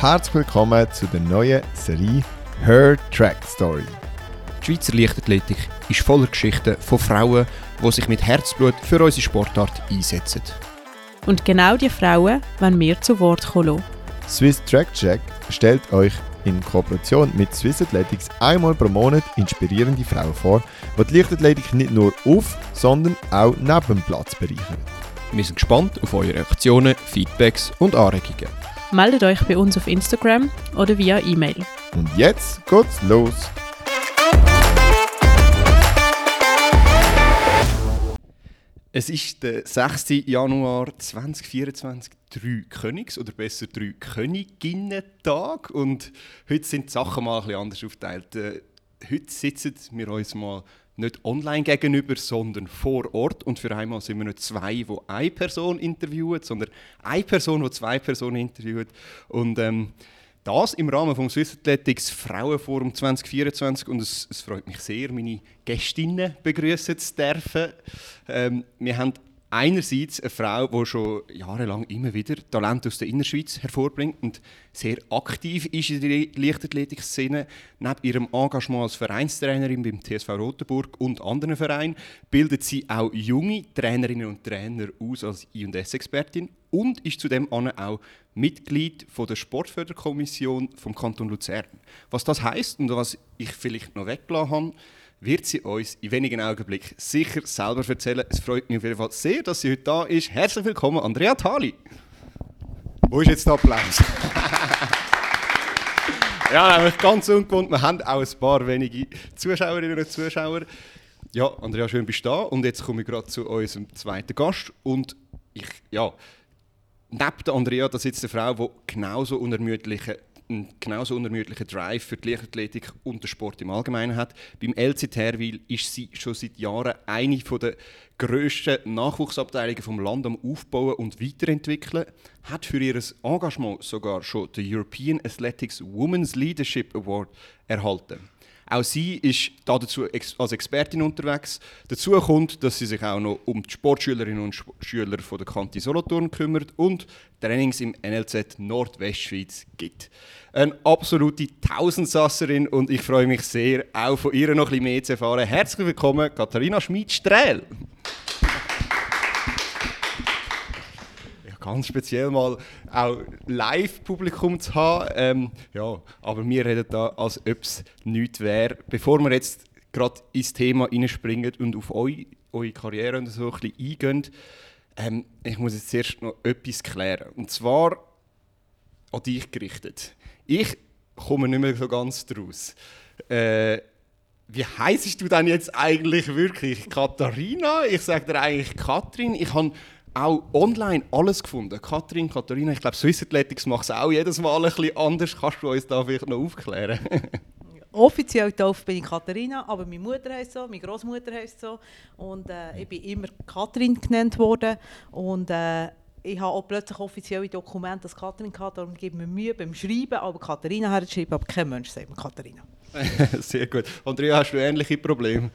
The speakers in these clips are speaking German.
Herzlich willkommen zu der neuen Serie Her Track Story. Die Schweizer Leichtathletik ist voller Geschichten von Frauen, die sich mit Herzblut für unsere Sportart einsetzen. Und genau die Frauen wollen wir zu Wort kommen. Swiss Track Check stellt euch in Kooperation mit Swiss Athletics einmal pro Monat inspirierende Frauen vor, die die Leichtathletik nicht nur auf, sondern auch neben dem Platz bereichern. Wir sind gespannt auf eure Reaktionen, Feedbacks und Anregungen. Meldet euch bei uns auf Instagram oder via E-Mail. Und jetzt geht's los! Es ist der 6. Januar 2024, drei Königs- oder besser drei Königinnen-Tag. Und heute sind die Sachen mal ein bisschen anders aufgeteilt. Äh, heute sitzen wir uns mal nicht online gegenüber, sondern vor Ort. Und für einmal sind wir nicht zwei, die eine Person interviewen, sondern eine Person, die zwei Personen interviewt. Und ähm, das im Rahmen des Swiss Athletics Frauenforum 2024 und es, es, freut mich sehr, meine Gästinnen begrüßen zu dürfen. Ähm, wir haben einerseits eine Frau, die schon jahrelang immer wieder Talent aus der Innerschweiz hervorbringt und sehr aktiv ist in der Leichtathletik-Szene. Neben ihrem Engagement als Vereinstrainerin beim TSV Rotenburg und anderen Vereinen bildet sie auch junge Trainerinnen und Trainer aus als I&S-Expertin und ist zudem auch Mitglied der Sportförderkommission vom Kanton Luzern. Was das heißt und was ich vielleicht noch weggelassen habe, wird sie uns in wenigen Augenblicken sicher selber erzählen. Es freut mich auf jeden Fall sehr, dass sie heute da ist. Herzlich willkommen, Andrea Thali. Wo ist jetzt der Applaus? ja, nämlich ganz ungewohnt. Wir haben auch ein paar wenige Zuschauerinnen und Zuschauer. Ja, Andrea, schön bist du da. Und jetzt komme ich gerade zu unserem zweiten Gast. Und ich, ja, neben Andrea, da sitzt eine Frau, die genauso unermüdliche einen genauso unermüdlichen Drive für die Leichtathletik und den Sport im Allgemeinen hat. Beim LC Terwil ist sie schon seit Jahren eine der grössten Nachwuchsabteilungen vom Land am Aufbauen und Weiterentwickeln, hat für ihr Engagement sogar schon den European Athletics Women's Leadership Award erhalten. Auch sie ist dazu als Expertin unterwegs. Dazu kommt, dass sie sich auch noch um die Sportschülerinnen und Schüler von der Kante Solothurn kümmert und Trainings im NLZ Nordwestschweiz gibt. Eine absolute Tausendsasserin und ich freue mich sehr, auch von ihr noch ein bisschen mehr zu erfahren. Herzlich willkommen, Katharina Schmid-Strähl. Ganz speziell mal auch Live-Publikum zu haben. Ähm, ja, aber wir reden da, als ob es nichts wäre. Bevor wir jetzt gerade ins Thema reinspringen und auf euch, eure Karriere und so ein bisschen eingehen, ähm, ich muss jetzt zuerst noch etwas klären. Und zwar an dich gerichtet. Ich komme nicht mehr so ganz draus. Äh, wie heißt du denn jetzt eigentlich wirklich? Katharina? Ich sage dir eigentlich Katrin. Ich habe auch online alles gefunden. Katrin, Katharina, ich glaube, Swiss Athletics macht es auch jedes Mal ein bisschen anders. Kannst du uns da vielleicht noch aufklären? Offiziell getauft bin ich Katharina, aber meine Mutter heißt so, meine Großmutter heißt so und äh, ich bin immer Katrin genannt worden und äh, ich habe auch plötzlich offizielle Dokumente als Katrin gehabt, darum gebe mir Mühe beim Schreiben, aber Katharina herzuschreiben, aber kein Mensch sagt mir Katharina. Sehr gut. Andrea, hast du ähnliche Probleme?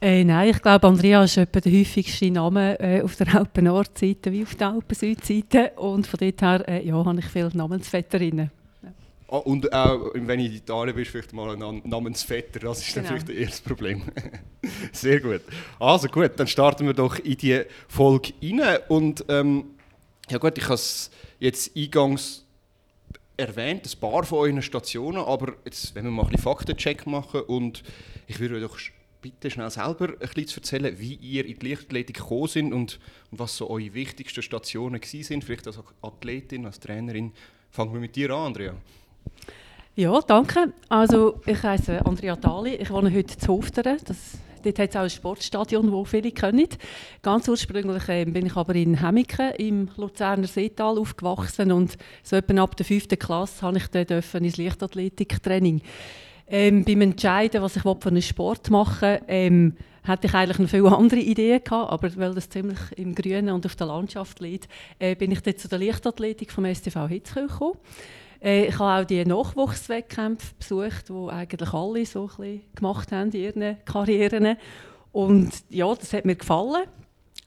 Äh, nein, ich glaube, Andrea ist etwa der häufigste Name äh, auf der Alpen-Nordseite wie auf der Alpen-Südseite. Und von dort her äh, ja, habe ich viele Namensvetterinnen. Ja. Oh, und auch, wenn ich in Italien bin, vielleicht mal ein Namensvetter. Das ist genau. natürlich das erste Problem. Sehr gut. Also gut, dann starten wir doch in die Folge rein. Und ähm, ja gut, ich habe es jetzt eingangs erwähnt, ein paar von euren Stationen, aber jetzt, wenn wir mal ein bisschen Faktencheck machen und ich würde doch bitte schnell selber ein bisschen zu erzählen, wie ihr in die Leichtathletik gekommen sind und, und was so eure wichtigsten Stationen sind, vielleicht als Athletin, als Trainerin. Fangen wir mit dir an, Andrea. Ja, danke. Also ich heiße Andrea Dali, ich wohne heute zu Hofteren. Das, dort hat es auch ein Sportstadion, das viele kennen. Ganz ursprünglich äh, bin ich aber in Hemmingen im Luzerner Seetal aufgewachsen und so etwa ab der fünften Klasse habe ich dann ins Leichtathletiktraining ähm, beim Entscheiden, was ich für einen Sport machen ähm, hatte ich eigentlich noch viele andere Ideen gehabt, aber weil das ziemlich im Grünen und auf der Landschaft liegt, äh, bin ich dann zu der Leichtathletik vom STV Hitzkirch gekommen. Äh, ich habe auch die Nachwuchswettkämpfe besucht, die eigentlich alle so ein gemacht haben in ihren Karrieren. Und ja, das hat mir gefallen.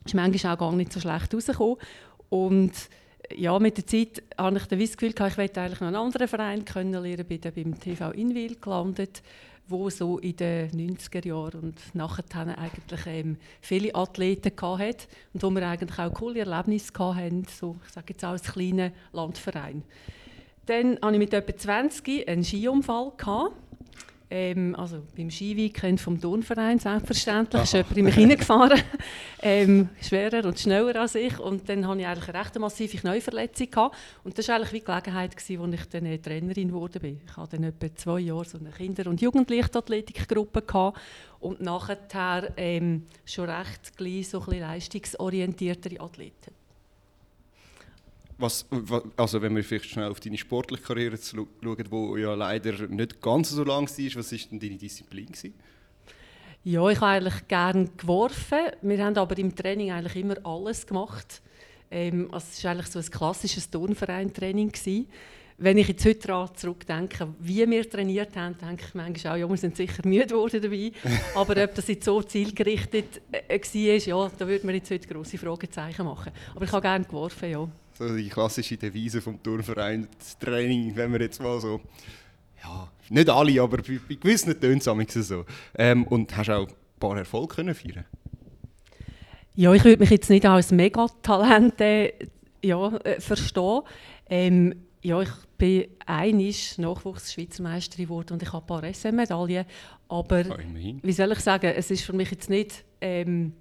ist manchmal auch gar nicht so schlecht rausgekommen. Und ja, mit der Zeit habe ich das Gefühl, ich möchte eigentlich noch einen anderen Verein kennenlernen, bin dann beim TV Inwil gelandet, wo so in den 90er Jahren und nachher eigentlich ähm, viele Athleten hatte und wo wir eigentlich auch coole Erlebnisse hatten, so, ich sage jetzt auch als kleiner Landverein. Dann hatte ich mit etwa 20 einen Skiunfall. Gehabt. Ähm, also beim Skiweekend vom Turnverein selbstverständlich, ist jemand in mich reingefahren, ähm, schwerer und schneller als ich und dann hatte ich eigentlich eine recht massive Knäuverletzung gehabt. und das war eigentlich wie die Gelegenheit, gewesen, wo ich dann äh, Trainerin geworden bin. Ich hatte dann etwa zwei Jahre so eine Kinder- und Jugendlichtathletikgruppe gehabt und nachher ähm, schon recht gleich so ein bisschen leistungsorientiertere Athleten. Was, also wenn wir vielleicht schnell auf deine sportliche Karriere schauen, die ja leider nicht ganz so lang war, was war denn deine Disziplin? Gewesen? Ja, ich habe eigentlich gerne geworfen. Wir haben aber im Training eigentlich immer alles gemacht. Ähm, also es war eigentlich so ein klassisches Turnverein-Training. Wenn ich jetzt heute daran zurückdenke, wie wir trainiert haben, denke ich manchmal auch, ja, wir sind sicher müde geworden dabei. aber ob das jetzt so zielgerichtet äh, war, ja, da würde man jetzt heute grosse Fragezeichen machen. Aber ich habe gerne geworfen, ja so die klassische Devise vom Turnverein, das Training, wenn wir jetzt mal so, ja, nicht alle, aber bei, bei gewissen tönt es so. Ähm, und hast auch ein paar Erfolge können feiern Ja, ich würde mich jetzt nicht als Megatalent äh, ja, äh, verstehen. Ähm, ja, ich bin einisch Nachwuchs-Schweizer Meisterin geworden und ich habe ein paar SM-Medaillen. Aber oh, wie soll ich sagen, es ist für mich jetzt nicht ähm,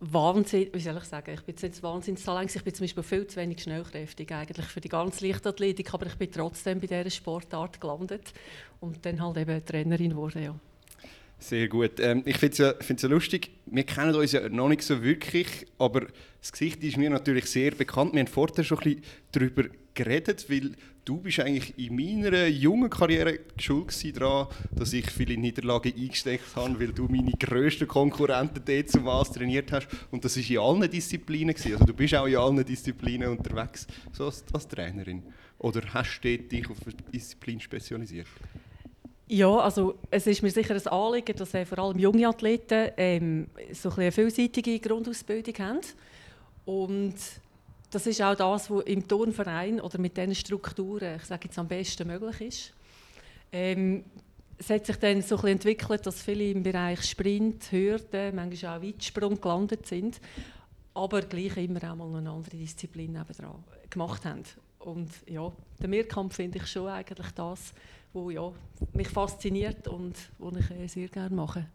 Wahnsinn, wie soll ich sagen, ich bin jetzt nicht Wahnsinnstalent, ich bin zum Beispiel viel zu wenig schnellkräftig eigentlich für die ganze Leichtathletik, aber ich bin trotzdem bei dieser Sportart gelandet und dann halt eben Trainerin geworden, ja. Sehr gut. Ähm, ich finde es ja, ja lustig, wir kennen uns ja noch nicht so wirklich, aber das Gesicht ist mir natürlich sehr bekannt. Wir haben vorher schon ein bisschen darüber geredet, weil du bist eigentlich in meiner jungen Karriere schuld daran, dass ich viele Niederlagen eingesteckt habe, weil du meine grössten Konkurrenten dort zum Was trainiert hast. Und das war in allen Disziplinen. Gewesen. Also du bist auch in allen Disziplinen unterwegs, so als, als Trainerin. Oder hast du dich auf eine Disziplin spezialisiert? Ja, also es ist mir sicher ein Anliegen, dass äh, vor allem junge Athleten ähm, so ein eine vielseitige Grundausbildung haben. Und das ist auch das, was im Turnverein oder mit diesen Strukturen, ich sage jetzt am besten möglich ist. Ähm, es hat sich dann so ein entwickelt, dass viele im Bereich Sprint, Hürden, manchmal auch Weitsprung gelandet sind, aber gleich immer auch mal eine andere Disziplin gemacht haben. Und ja, der Mehrkampf finde ich schon eigentlich das, wo ja, mich fasziniert und was ich äh, sehr gerne mache.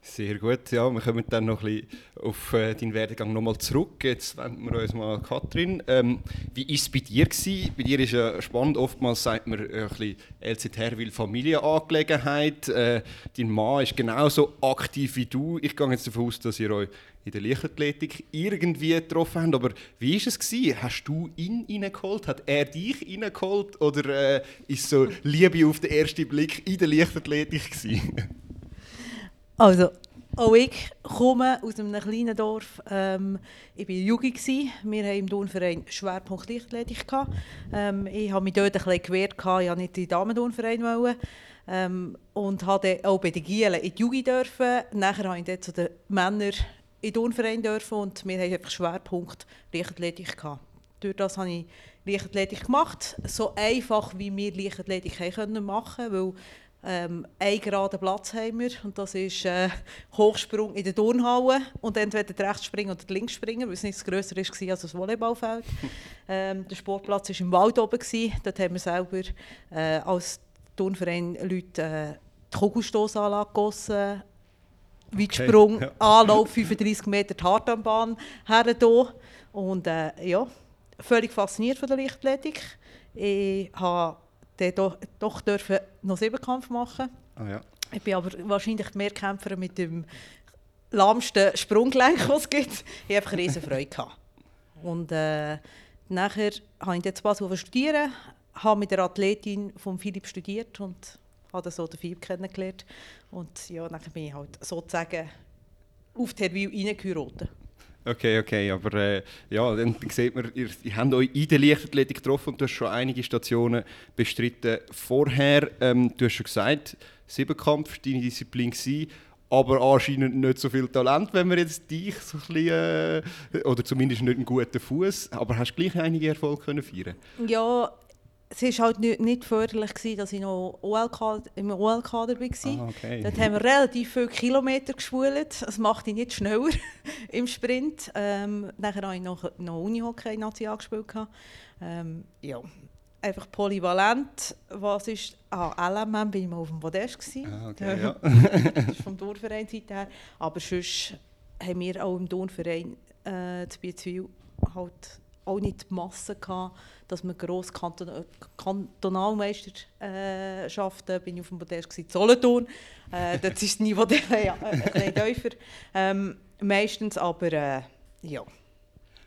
Sehr gut, ja, wir kommen dann noch ein auf äh, deinen Werdegang nochmal zurück. Jetzt wenden wir uns mal an Katrin. Ähm, wie war es bei dir? Gewesen? Bei dir ist ja spannend, oftmals sagt man äh, ein bisschen LZ Familienangelegenheit. Äh, dein Mann ist genauso aktiv wie du. Ich gehe jetzt davon aus, dass ihr euch in der Leichtathletik irgendwie getroffen habt. Aber wie war es? Gewesen? Hast du ihn reingeholt? Hat er dich reingeholt? Oder äh, ist so Liebe auf den ersten Blick in der Leichtathletik gewesen? Also, auch ich komme aus einem kleinen Dorf. Ähm, ich war Jugend. Wir hatten im Turnverein Schwerpunkt Leichtathletik. Ähm, ich habe mich dort ein bisschen gewehrt. Ich wollte nicht in den Damen-Turnverein. Ähm, und habe auch bei den Gielen in die Jugend dürfen. Nachher durfte ich dort zu den Männern in den Turnverein dürfen und wir hatten einfach Schwerpunkt Leichtathletik. Durch das habe ich Leichtathletik gemacht. So einfach, wie wir Leichtathletik machen können, ähm, einen geraden Platz haben wir und das ist äh, Hochsprung in der Turnhalle und entweder der Rechtsspringen oder der Linksspringen, weil es nicht grösser war als das Volleyballfeld. ähm, der Sportplatz war im Wald oben, gewesen. dort haben wir selber äh, als Turnverein Leute äh, die Kugelstossanlage gegossen, Weitsprung, okay. Anlauf 35 Meter die Hartanbahn her und äh, ja, völlig fasziniert von der Lichtathletik. Ich habe dann doch, doch dürfen noch Siebenkampf machen. Oh ja. Ich bin aber wahrscheinlich mehr Kämpfer mit dem lahmsten Sprunggelenk, was es gibt. Ich hatte einfach riesen Freude. Gehabt. Und äh, nachher habe ich jetzt Basel studieren, habe mit der Athletin von Philipp studiert und habe so den Philipp kennengelernt. Und ja, dann bin ich halt sozusagen auf die Herwil reingeheiratet. Okay, okay, aber äh, ja, dann, sieht man, ihr, ihr habt euch in der Leichtathletik getroffen und du hast schon einige Stationen bestritten vorher. Ähm, du hast schon gesagt, Siebenkampf deine Disziplin. Gewesen. aber anscheinend nicht so viel Talent, wenn wir jetzt dich so ein bisschen, äh, oder zumindest nicht einen guten Fuß, aber hast gleich einige Erfolge können feiern? Ja, es war halt nicht, nicht förderlich, gewesen, dass ich noch OLK, im OL-Kader war. Ah, okay. Dort haben wir relativ viele Kilometer gespult. Das macht dich nicht schneller im Sprint. Ähm, nachher habe ich noch, noch Unihockey Nazi gespielt. Ähm, ja, einfach polyvalent. Was ist... Ah, LMM bin ich mal auf dem Podest. gewesen. Ah, okay, ja. das ist vom Turnverein her. Aber sonst haben wir auch im Turnverein äh, zu Biezwil halt auch nicht die Masse gehabt, dass wir grosse Kanton Kantonalmeisterschaften, bin ich auf dem Podest gewesen, Solothurn. Äh, dort ist das Niveau dann, ja, ein bisschen tiefer. Ähm, meistens aber, äh, ja.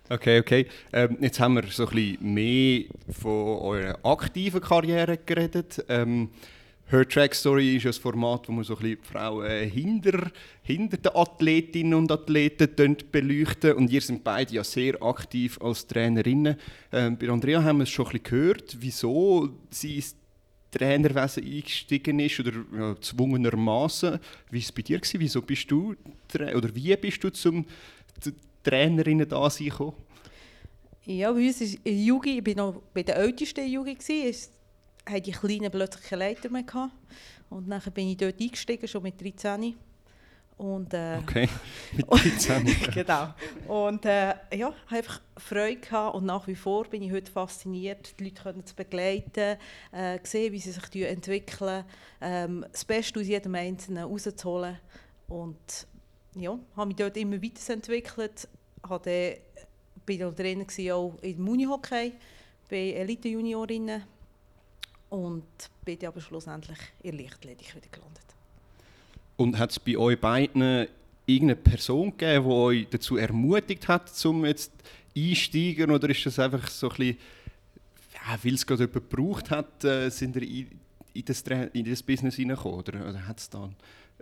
Okay, okay. Ähm, jetzt haben wir so ein bisschen mehr von eurer aktiven Karriere geredet. Ähm, Her Track Story ist ein Format, wo man so ein Frauen hinter, hinter den Athletinnen und Athleten beleuchten. Und ihr seid beide ja sehr aktiv als Trainerinnen. Ähm, bei Andrea haben wir es schon ein gehört, wieso sie ins Trainerwesen eingestiegen ist oder ja, gezwungenermaßen. Wie war es bei dir? Gewesen? Wieso bist du, oder wie bist du zum, zu Trainerinnen da gekommen? Ja, bei uns ist Jugend, ich war noch bei ältesten der gewesen, ist, hatten die Kleinen plötzlich keine Leiter mehr. Gehabt. Und dann bin ich dort eingestiegen, schon mit 13. Und, äh, Okay, mit 13. genau. Und äh, ja, einfach Freude gehabt und nach wie vor bin ich heute fasziniert, die Leute können zu begleiten, äh, sehen, wie sie sich entwickeln, ähm, das Beste aus jedem Einzelnen rauszuholen. Und ja, habe mich dort immer weiterentwickelt, habe dann, bin auch drin gewesen, auch im Unihockey, bei Elite-Juniorinnen und bin aber schlussendlich in der Lichtathletik wieder gelandet. Und hat es bei euch beiden irgendeine Person gegeben, die euch dazu ermutigt hat, um jetzt einsteigen? Oder ist das einfach so ein bisschen, ja, weil es gerade jemand gebraucht hat, äh, sind ihr in, in, das, in das Business hineingekommen? Oder, oder hat es da einen,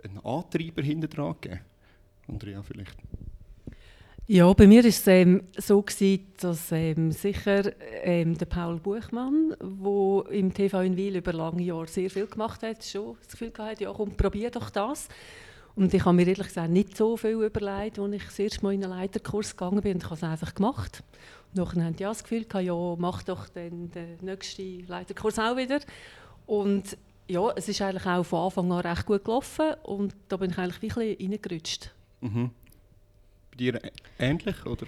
einen Antreiber hinter dran gegeben? Andrea vielleicht? Ja, bei mir war es ähm, so, gewesen, dass ähm, sicher ähm, der Paul Buchmann, der im TV in Wil über lange Jahre sehr viel gemacht hat, schon das Gefühl hatte, ja komm, probier doch das. Und ich habe mir ehrlich gesagt nicht so viel überlegt, als ich das erste Mal in einen Leiterkurs gegangen bin. Ich habe es einfach gemacht. Nachher die ja das Gefühl gehabt, ja, mach doch den, den nächsten Leiterkurs auch wieder. Und ja, es ist eigentlich auch von Anfang an recht gut gelaufen. Und da bin ich eigentlich bisschen reingerutscht. Mhm. Dir ähnlich? Oder?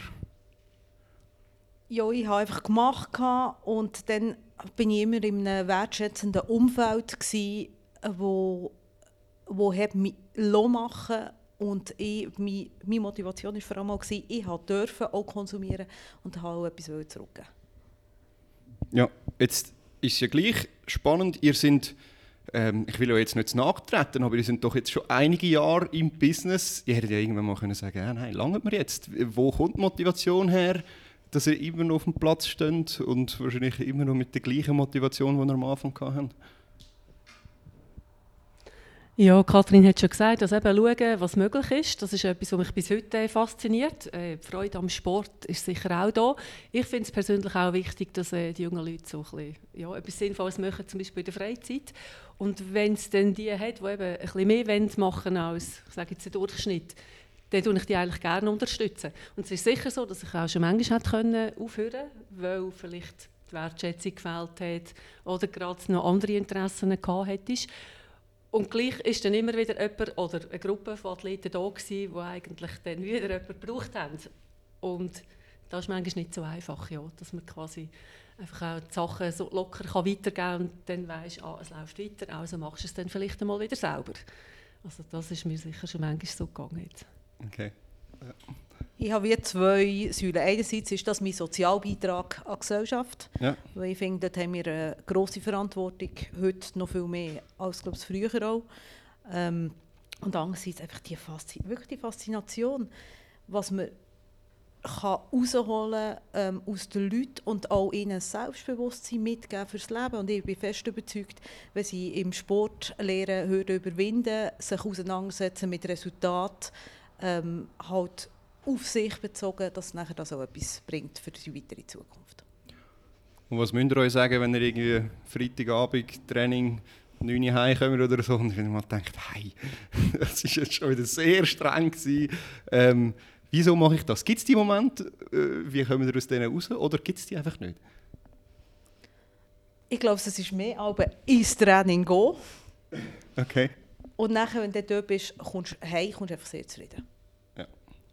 Ja, ich habe einfach gemacht und dann bin ich immer in einem wertschätzenden Umfeld gsi, wo wo hat mich machen und ich, mi- meine Motivation war vor allem auch, ich habe dürfen auch konsumieren und habe auch etwas zurückgeben. Ja, jetzt ist es ja gleich spannend. Ihr sind, ähm, ich will euch jetzt nicht nachtreten, aber ihr sind doch jetzt schon einige Jahre im Business. Ihr hättet ja irgendwann mal können sagen, ja, nein, langt mir jetzt. Wo kommt die Motivation her, dass ihr immer noch auf dem Platz steht und wahrscheinlich immer noch mit der gleichen Motivation, die ihr am Anfang hattet? Ja, Kathrin hat schon gesagt, dass eben schauen, was möglich ist. Das ist etwas, was mich bis heute fasziniert. Äh, die Freude am Sport ist sicher auch da. Ich finde es persönlich auch wichtig, dass äh, die jungen Leute so ein bisschen, ja, etwas Sinnvolles machen, zum Beispiel in der Freizeit. Und wenn es dann die hat, die eben ein bisschen mehr machen als sage jetzt, der Durchschnitt, dann unterstütze ich die eigentlich gerne. Unterstützen. Und es ist sicher so, dass ich auch schon manchmal hätte können aufhören weil vielleicht die Wertschätzung gefehlt hat oder gerade noch andere Interessen gehabt hättest. Und gleich ist dann immer wieder jemand oder eine Gruppe von Athleten da gewesen, die eigentlich dann wieder jemanden gebraucht haben. Und das ist manchmal nicht so einfach, ja, dass man quasi einfach auch die Sachen so locker kann weitergeben kann und dann weisst, ah, es läuft weiter, also machst du es dann vielleicht einmal wieder selber. Also das ist mir sicher schon manchmal so gegangen. Jetzt. Okay. Ich habe wie zwei Säulen. Einerseits ist das mein Sozialbeitrag an die Gesellschaft. Ja. Weil ich finde, dort haben wir eine grosse Verantwortung, heute noch viel mehr als glaube ich, früher auch. Ähm, und andererseits einfach die, Faszi wirklich die Faszination, was man kann herausholen ähm, aus den Leuten und auch ihnen ein Selbstbewusstsein mitgeben fürs Leben. Und ich bin fest überzeugt, wenn sie im Sport lernen, Hürden überwinden, sich auseinandersetzen mit Resultaten, ähm, halt auf sich bezogen, dass nachher das auch etwas bringt für die weitere Zukunft. Und was müsst ihr euch sagen, wenn ihr irgendwie Freitagabend Training 9 Uhr heimkommen oder so. Und habe mir gedacht, hey, das war jetzt schon wieder sehr streng. Gewesen. Ähm, wieso mache ich das? Gibt es die Momente, äh, wie kommen wir aus denen raus? Oder gibt es die einfach nicht? Ich glaube, es ist mehr aber ins Training gehen. Okay. Und nachher, wenn du dort bist, kommst du heim, kommst du einfach sehr zufrieden. Ja.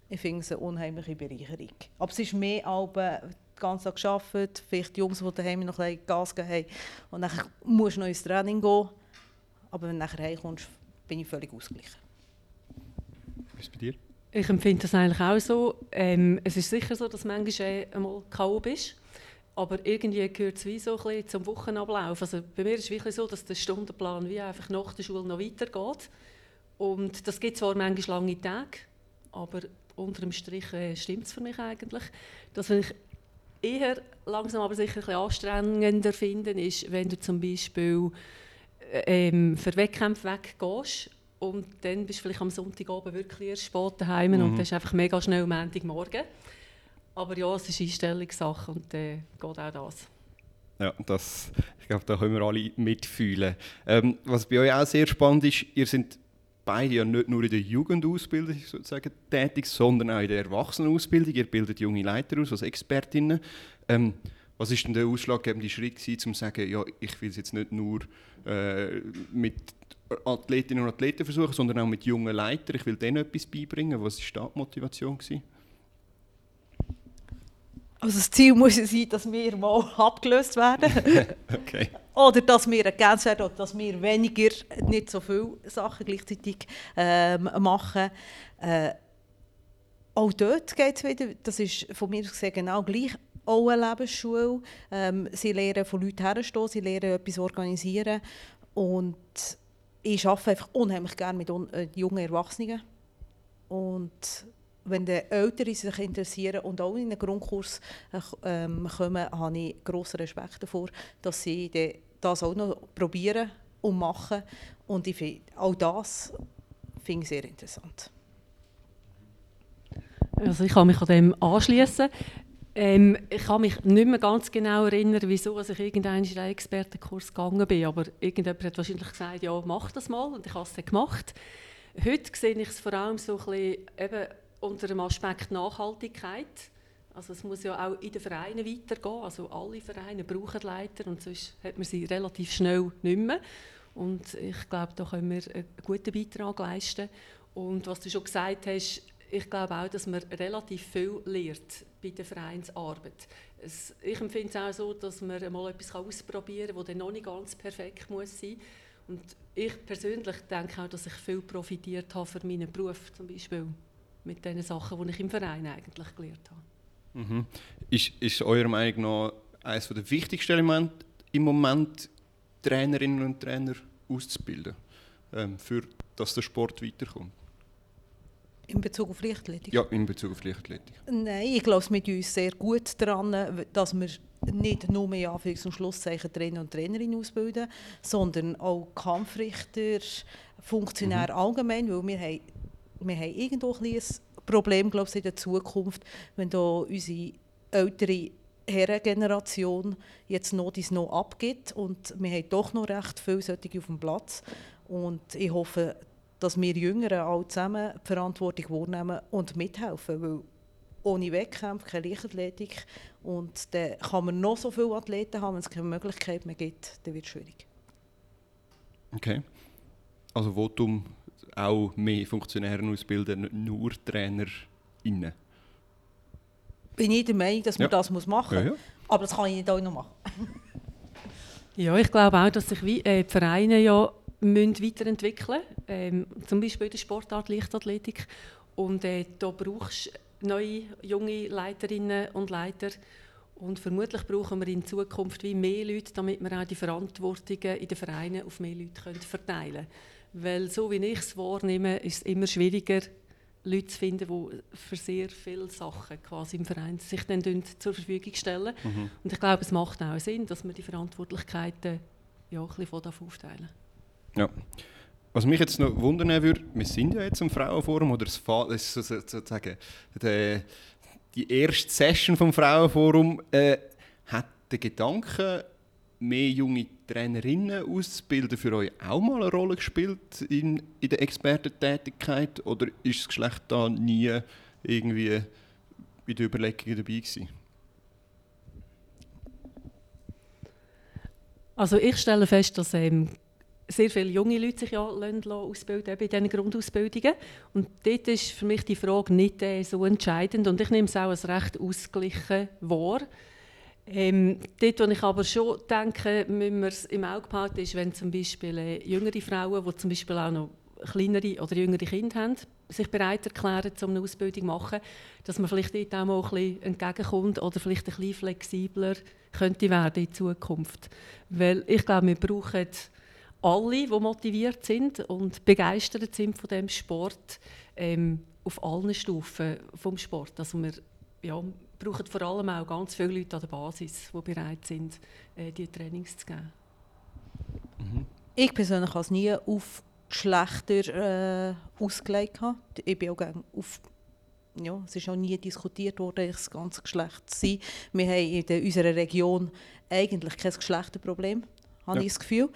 Ich finde es eine unheimliche Bereicherung. Aber es ist mehr aber den ganzen Tag gearbeitet, vielleicht die Jungs, die daheim noch ein bisschen Gas geben haben. Und dann musst du noch ins Training gehen. Aber wenn du nachher heimkommst, bin ich völlig ausgeglichen. Was ist bei dir? Ich empfinde das eigentlich auch so. Ähm, es ist sicher so, dass manchmal äh, einmal K.O. bist. Aber irgendwie gehört es wie so ein bisschen zum Wochenablauf. Also bei mir ist es wirklich so, dass der Stundenplan wie einfach nach der Schule noch weitergeht. Und das gibt zwar manchmal lange Tage, aber unter dem Strich äh, stimmt es für mich eigentlich. Das, was ich eher langsam aber sicher ein bisschen anstrengender finde, ist, wenn du zum Beispiel äh, ähm, für Wettkämpfe weggehst und dann bist du vielleicht am Sonntagabend wirklich erst spät daheim Mhm. und das ist einfach mega schnell am Montagmorgen. Aber ja, es ist Einstellungssache und dann äh, geht auch das. Ja, das, ich glaube, da können wir alle mitfühlen. Ähm, was bei euch auch sehr spannend ist, ihr seid beide ja nicht nur in der Jugendausbildung sozusagen tätig, sondern auch in der Erwachsenenausbildung. Ihr bildet junge Leiter aus als Expertinnen. Ähm, was ist denn der ausschlaggebende Schritt gewesen, um zu sagen, ja, ich will es jetzt nicht nur äh, mit Athletinnen und Athleten versuchen, sondern auch mit jungen Leitern. Ich will denen etwas beibringen. Was war da die Motivation? Gewesen? Also das Ziel muss sein, dass wir mal abgelöst werden. Okay. Oder dass wir ergänzt werden, oder dass wir weniger, nicht so viele Sachen gleichzeitig ähm, machen. Äh, auch dort geht es wieder, das ist von mir gesehen genau gleich, auch eine Lebensschule. Ähm, sie lernen von Leuten herstehen, sie lernen etwas organisieren. Und ich arbeite einfach unheimlich gerne mit äh, jungen Erwachsenen. Und wenn die Eltern sich interessieren und auch in einen Grundkurs äh, ähm, kommen, habe ich grossen Respekt davor, dass sie das auch noch probieren und machen. Und ich finde, auch das finde ich sehr interessant. Also ich kann mich an dem anschließen. Ähm, ich kann mich nicht mehr ganz genau erinnern, wieso ich irgendeinen in einen Expertenkurs gegangen bin. Aber irgendjemand hat wahrscheinlich gesagt, ja, mach das mal. Und ich habe es dann gemacht. Heute sehe ich es vor allem so ein bisschen eben unter dem Aspekt Nachhaltigkeit. Also es muss ja auch in den Vereinen weitergehen. Also alle Vereine brauchen Leiter und sonst hat man sie relativ schnell nicht mehr. Und ich glaube, da können wir einen guten Beitrag leisten. Und was du schon gesagt hast, ich glaube auch, dass man relativ viel lernt bei der Vereinsarbeit. Es, ich empfinde es auch so, dass man mal etwas ausprobieren kann, das noch nicht ganz perfekt muss sein Und ich persönlich denke auch, dass ich viel profitiert habe für meinen Beruf zum Beispiel mit den Sachen, die ich im Verein eigentlich gelernt habe. Mhm. Ist, ist eurer Meinung nach eines der wichtigsten Elemente im Moment, Trainerinnen und Trainer auszubilden, ähm, für dass der Sport weiterkommt? In Bezug auf Leichtathletik? Ja, in Bezug auf Leichtathletik. Nein, ich glaube, wir tun uns sehr gut daran, dass wir nicht nur mehr Anführungs- und Schlusszeichen Trainer und Trainerinnen ausbilden, sondern auch Kampfrichter, Funktionäre allgemein, weil wir haben, wir haben irgendwo ein ein Problem, glaube ich, in der Zukunft, wenn da unsere ältere Herrengeneration jetzt noch dies noch abgibt und wir haben doch noch recht viele solche auf dem Platz und ich hoffe, dass wir Jüngeren alle zusammen die Verantwortung wahrnehmen und mithelfen, weil ohne Wettkämpfe keine Leichtathletik und dann kann man noch so viele Athleten haben, wenn es keine Möglichkeit mehr gibt, dann wird es schwierig. Okay. Also Votum auch mehr Funktionäre ausbilden, nicht nur TrainerInnen. Bin ich der Meinung, dass man Ja. das muss machen muss, Ja, ja. aber das kann ich nicht auch noch machen. Ja, ich glaube auch, dass sich wie, äh, die Vereine ja müssen weiterentwickeln. Ähm, zum Beispiel in der Sportart Leichtathletik. Und äh, da brauchst du neue, junge Leiterinnen und Leiter. Und vermutlich brauchen wir in Zukunft wie mehr Leute, damit wir auch die Verantwortungen in den Vereinen auf mehr Leute können verteilen können. Weil so wie ich es wahrnehme, ist es immer schwieriger, Leute zu finden, die für sehr viele Sachen quasi im Verein sich dann zur Verfügung stellen. Und ich glaube, es macht auch Sinn, dass wir die Verantwortlichkeiten ja, ein bisschen von aufteilen. Ja. Was mich jetzt noch wundern würde, wir sind ja jetzt im Frauenforum, oder das, das sozusagen die, die erste Session vom Frauenforum, äh, hat der Gedanke, mehr junge Trainerinnen auszubilden, für euch auch mal eine Rolle gespielt in, in der Expertentätigkeit? Oder ist das Geschlecht da nie irgendwie bei den Überlegungen dabei gewesen? Also ich stelle fest, dass ähm, sehr viele junge Leute sich ja ausbilden bei diesen Grundausbildungen. Und dort ist für mich die Frage nicht äh, so entscheidend. Und ich nehme es auch als recht ausgeglichen wahr. Ähm, dort, wo ich aber schon denke, müssen wir es im Auge behalten, ist, wenn zum Beispiel äh, jüngere Frauen, die zum Beispiel auch noch kleinere oder jüngere Kinder haben, sich bereit erklären, um eine Ausbildung zu machen, dass man vielleicht dort auch mal ein bisschen entgegenkommt oder vielleicht ein bisschen flexibler könnte werden in Zukunft. Weil ich glaube, wir brauchen alle, die motiviert sind und begeistert sind von dem Sport, ähm, auf allen Stufen vom Sport. Also wir ja, brauchen vor allem auch ganz viele Leute an der Basis, die bereit sind, äh, diese Trainings zu geben. Mhm. Ich persönlich habe es nie auf Geschlechter äh, ausgelegt. Ich bin auch auf ja, es ist auch nie diskutiert worden, das ganze Geschlecht zu sein. Wir haben in unserer Region eigentlich kein Geschlechterproblem habe ja. ich das Gefühl.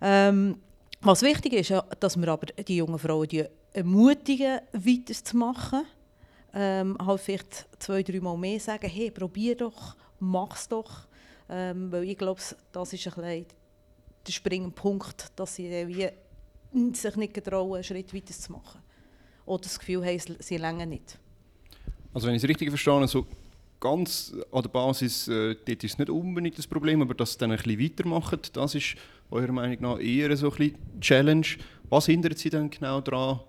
Ähm, was wichtig ist, dass wir aber die jungen Frauen die ermutigen, weiterzumachen. Ähm, halt vielleicht zwei, drei Mal mehr sagen, hey, probier doch, mach es doch. Ähm, weil ich glaube, das ist ein bisschen der springende Punkt, dass sie wie sich nicht getrauen, einen Schritt weiter zu machen. Oder das Gefühl haben, sie länger nicht. Also wenn ich es richtig verstehe, so ganz an der Basis, äh, dort ist es nicht unbedingt das Problem, aber dass sie dann ein bisschen weitermachen, das ist eurer Meinung nach eher so ein bisschen Challenge. Was hindert sie dann genau daran,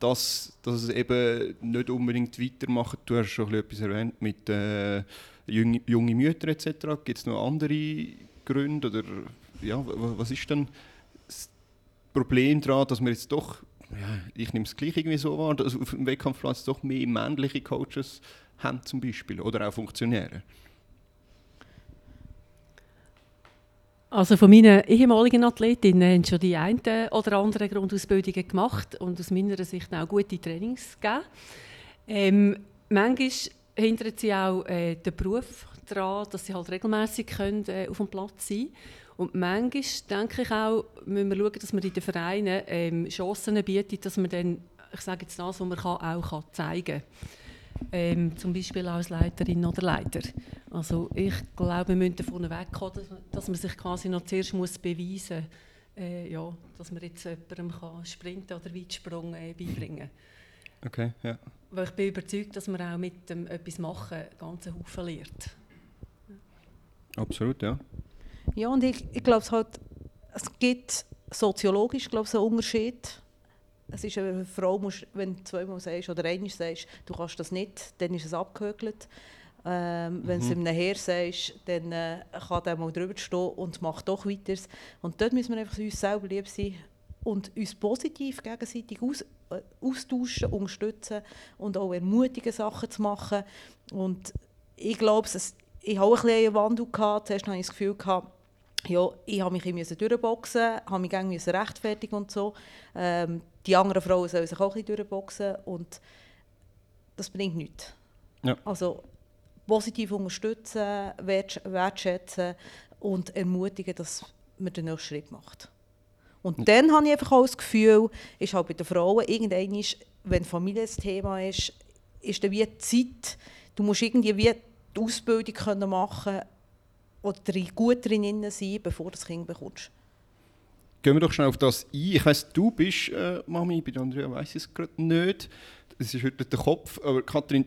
dass, dass es eben nicht unbedingt weitermachen? Du hast schon etwas erwähnt mit äh, junge, junge Mütter etc. Gibt es noch andere Gründe? Oder, ja, was ist dann das Problem daran, dass wir jetzt doch, ja, ich nehme es gleich irgendwie so wahr, dass auf dem Wettkampfplatz doch mehr männliche Coaches haben zum Beispiel oder auch Funktionäre? Also von meinen ehemaligen Athletinnen haben schon die eine oder andere Grundausbildungen gemacht und aus meiner Sicht auch gute Trainings gegeben. Ähm, manchmal hindert sie auch äh, den Beruf daran, dass sie halt regelmäßig äh, auf dem Platz sein. Und manchmal denke ich auch, müssen wir schauen, dass wir in den Vereinen ähm, Chancen bieten, dass man dann, ich sage jetzt das, was man kann, auch kann zeigen kann ähm, zum Beispiel als Leiterin oder Leiter. Also ich glaube, wir müssen davon wegkommen, dass, man sich quasi noch zuerst muss beweisen muss, äh, ja, dass man jetzt jemandem kann Sprinten oder Weitsprung äh, beibringen kann. Okay, ja. Weil ich bin überzeugt, dass man auch mit dem etwas machen ganz Haufen lernt. Absolut, ja. Ja, und ich, ich glaube, es, halt, es gibt soziologisch glaube ich, einen Unterschied es ist eine Frau, musst, wenn du zweimal sagst oder einmal sagst, du kannst das nicht, dann ist es abgehökelt. Ähm, wenn du mhm. einem Herr sagst, dann äh, kann der mal drüber stehen und macht doch weiter. Und dort müssen wir einfach uns selber lieb sein und uns positiv gegenseitig aus, äh, austauschen, unterstützen und auch ermutigen, Sachen zu machen. Und ich glaube, ich habe auch ein bisschen eine Wandel gehabt. Zuerst hatte ich das Gefühl, gehabt, ja, ich habe mich durchboxen, habe mich rechtfertigen und so. Ähm, die anderen Frauen sollen sich auch ein bisschen durchboxen und das bringt nichts. Ja. Also positiv unterstützen, wertschätzen und ermutigen, dass man den nächsten Schritt macht. Und ja. dann habe ich einfach auch das Gefühl, ist halt bei den Frauen, irgendwann ist, wenn Familie das Thema ist, ist dann wie Zeit, du musst irgendwie wie die Ausbildung können machen oder gut drin sein, bevor du das Kind bekommst. Gehen wir doch schnell auf das ein. Ich weiss, du bist äh, Mami, bei Andrea weiß ich es gerade nicht. Das ist heute der Kopf. Aber Kathrin,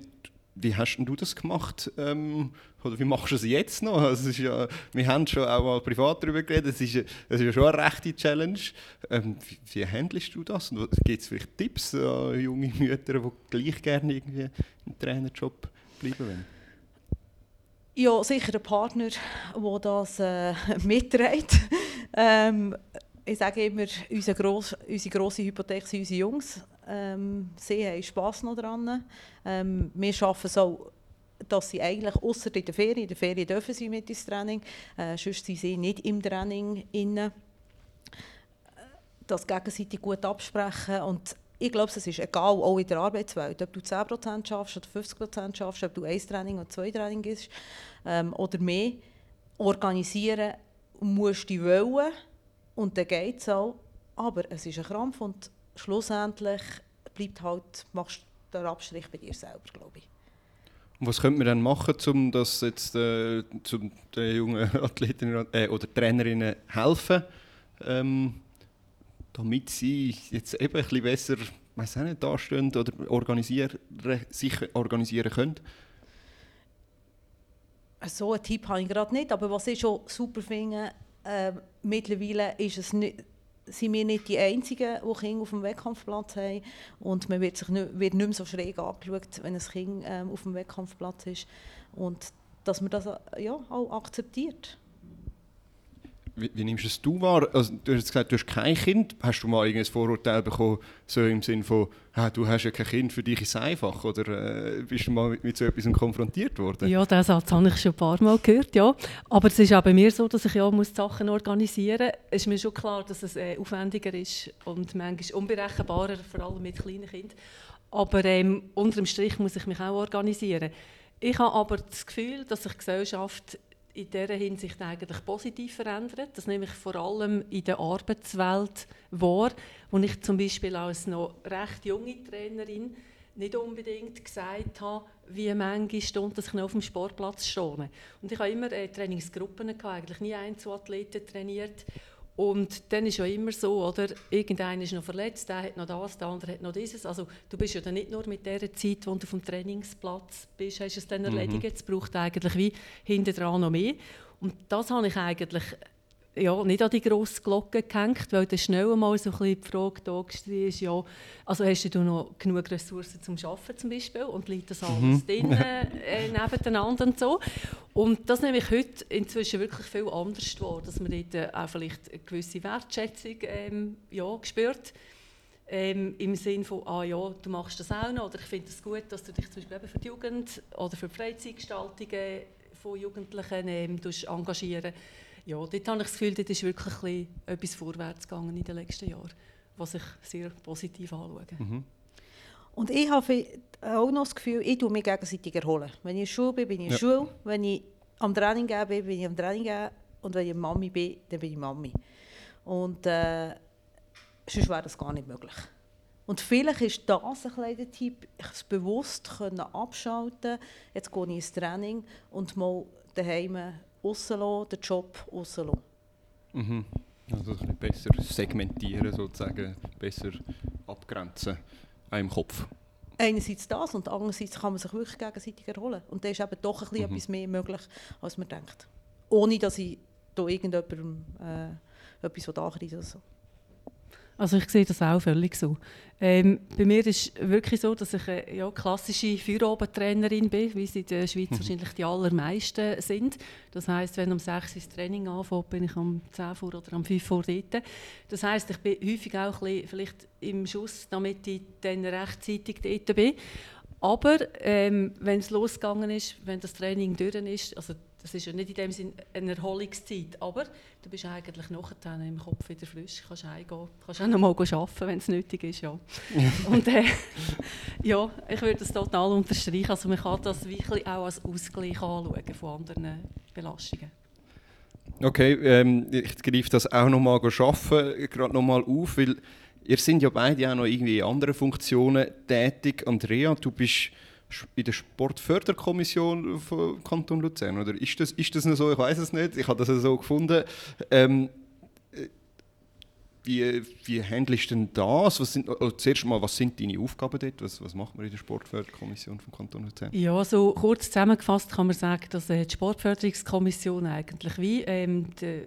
wie hast du das gemacht? Ähm, oder wie machst du es jetzt noch? Also ist ja, wir haben schon auch mal privat darüber geredet. Das ist, das ist ja schon eine rechte Challenge. Ähm, wie, wie handelst du das? Gibt es vielleicht Tipps an junge Mütter, die gleich gerne irgendwie im Trainerjob bleiben wollen? Ja, sicher ein Partner, der das äh, mitträgt. ähm, ich sage immer, unsere, gross, unsere grosse Hypothek sind unsere Jungs. Ähm, sie haben Spass noch dran. Ähm, wir es auch, dass sie eigentlich, außer in der Ferien, in der Ferien dürfen sie mit ins Training, äh, sonst sind sie nicht im Training inne. Das gegenseitig gut absprechen und ich glaube, es ist egal, auch in der Arbeitswelt, ob du 10% schaffst oder 50% schaffst, ob du ein Training oder zwei Training ist ähm, oder mehr, organisieren musst dich wollen und dann geht es auch. Aber es ist ein Krampf und schlussendlich bleibt halt, machst du den Abstrich bei dir selber, glaube ich. Und was könnte man dann machen, um das jetzt äh, zum den jungen Athletinnen äh, oder Trainerinnen helfen, ähm, damit sie jetzt eben ein bisschen besser, weiß auch nicht, dastehen oder organisieren, sich organisieren können? So einen Tipp habe ich gerade nicht, aber was ich schon super finde, äh, mittlerweile ist es nicht, sind wir nicht die Einzigen, die Kinder auf dem Wettkampfplatz haben. Und man wird, sich nicht, wird nicht mehr so schräg angeschaut, wenn ein Kind ähm, auf dem Wettkampfplatz ist. Und dass man das äh, ja, auch akzeptiert. Wie, wie nimmst es du wahr? Also, du hast gesagt, du hast kein Kind. Hast du mal ein Vorurteil bekommen, so im Sinne von, ah, du hast ja kein Kind, für dich ist es einfach? Oder äh, bist du mal mit, mit so etwas konfrontiert worden? Ja, den Satz habe ich schon ein paar Mal gehört, ja. Aber es ist auch bei mir so, dass ich ja muss Sachen organisieren muss. Es ist mir schon klar, dass es äh, aufwendiger ist und manchmal unberechenbarer, vor allem mit kleinen Kindern. Aber ähm, unter Strich muss ich mich auch organisieren. Ich habe aber das Gefühl, dass sich die Gesellschaft in dieser Hinsicht eigentlich positiv verändert. Das nehme ich vor allem in der Arbeitswelt wahr, wo ich zum Beispiel als noch recht junge Trainerin nicht unbedingt gesagt habe, wie manche Stunden dass ich noch auf dem Sportplatz stehe. Und ich habe immer äh, Trainingsgruppen gehabt, eigentlich nie Einzelathleten trainiert. Und dann ist ja immer so, oder? Irgendeiner ist noch verletzt, der hat noch das, der andere hat noch dieses. Also du bist ja dann nicht nur mit der Zeit, wo du dem Trainingsplatz bist, hast du es dann mhm. erledigt. Es braucht eigentlich wie hinten dran noch mehr. Und das habe ich eigentlich ja, nicht an die grosse Glocke gehängt, weil dann schnell mal so ein bisschen die Frage da war, ja, also hast du noch genug Ressourcen zum Arbeiten zum Beispiel und liegt das alles mhm. drin, äh, nebeneinander und so. Und das nehme ich heute inzwischen wirklich viel anders wahr, dass man dort äh, auch vielleicht eine gewisse Wertschätzung ähm, ja, spürt. Ähm, Im Sinne von, ah ja, du machst das auch noch, oder ich finde es gut, dass du dich zum Beispiel eben für die Jugend oder für die Freizeitgestaltungen von Jugendlichen ähm, engagieren ja, dort habe ich das Gefühl, dort ist wirklich etwas vorwärts gegangen in den letzten Jahren, was ich sehr positiv anschaue. Mhm. Und ich habe auch noch das Gefühl, ich tue mich gegenseitig erholen. Wenn ich in der Schule bin, bin ich in der ja. Schule. Wenn ich am Training bin, bin ich am Training Und wenn ich Mami bin, dann bin ich Mami. Und äh, sonst wäre das gar nicht möglich. Und vielleicht ist das ein kleiner Tipp, es bewusst können abschalten Jetzt gehe ich ins Training und mal daheim rauslassen, den Job rauslassen. Mhm. Also ein besser segmentieren, sozusagen, besser abgrenzen im Kopf. Einerseits das und andererseits kann man sich wirklich gegenseitig erholen. Und da ist eben doch ein bisschen mhm. etwas mehr möglich, als man denkt. Ohne, dass ich da irgendjemandem äh, etwas anreise oder so. Also ich sehe das auch völlig so. Ähm, bei mir ist es wirklich so, dass ich eine ja, klassische Feierabendtrainerin bin, wie sie in der Schweiz mhm. wahrscheinlich die allermeisten sind. Das heißt, wenn um 6 Uhr das Training anfängt, bin ich um 10 Uhr oder um 5 Uhr dort. Das heißt, ich bin häufig auch ein bisschen, vielleicht im Schuss, damit ich dann rechtzeitig dort bin. Aber ähm, wenn es losgegangen ist, wenn das Training durch ist, also das ist ja nicht in dem Sinne eine Erholungszeit, aber du bist eigentlich nachher im Kopf wieder frisch, kannst heimgehen, kannst auch noch mal arbeiten, wenn es nötig ist, ja. Und äh, ja, ich würde das total unterstreichen, also man kann das wirklich auch als Ausgleich anschauen von anderen Belastungen. Okay, ähm, ich greife das auch noch mal arbeiten, gerade noch mal auf, weil ihr sind ja beide auch noch irgendwie in anderen Funktionen tätig. Andrea, du bist in der Sportförderkommission vom Kanton Luzern, oder ist das, ist das noch so? Ich weiß es nicht. Ich habe das so gefunden. Ähm, wie, wie handelst du denn das? Was sind, also zuerst mal, was sind deine Aufgaben dort? Was, was macht man in der Sportförderkommission vom Kanton Luzern? Ja, so kurz zusammengefasst kann man sagen, dass äh, die Sportförderungskommission eigentlich wie ähm, der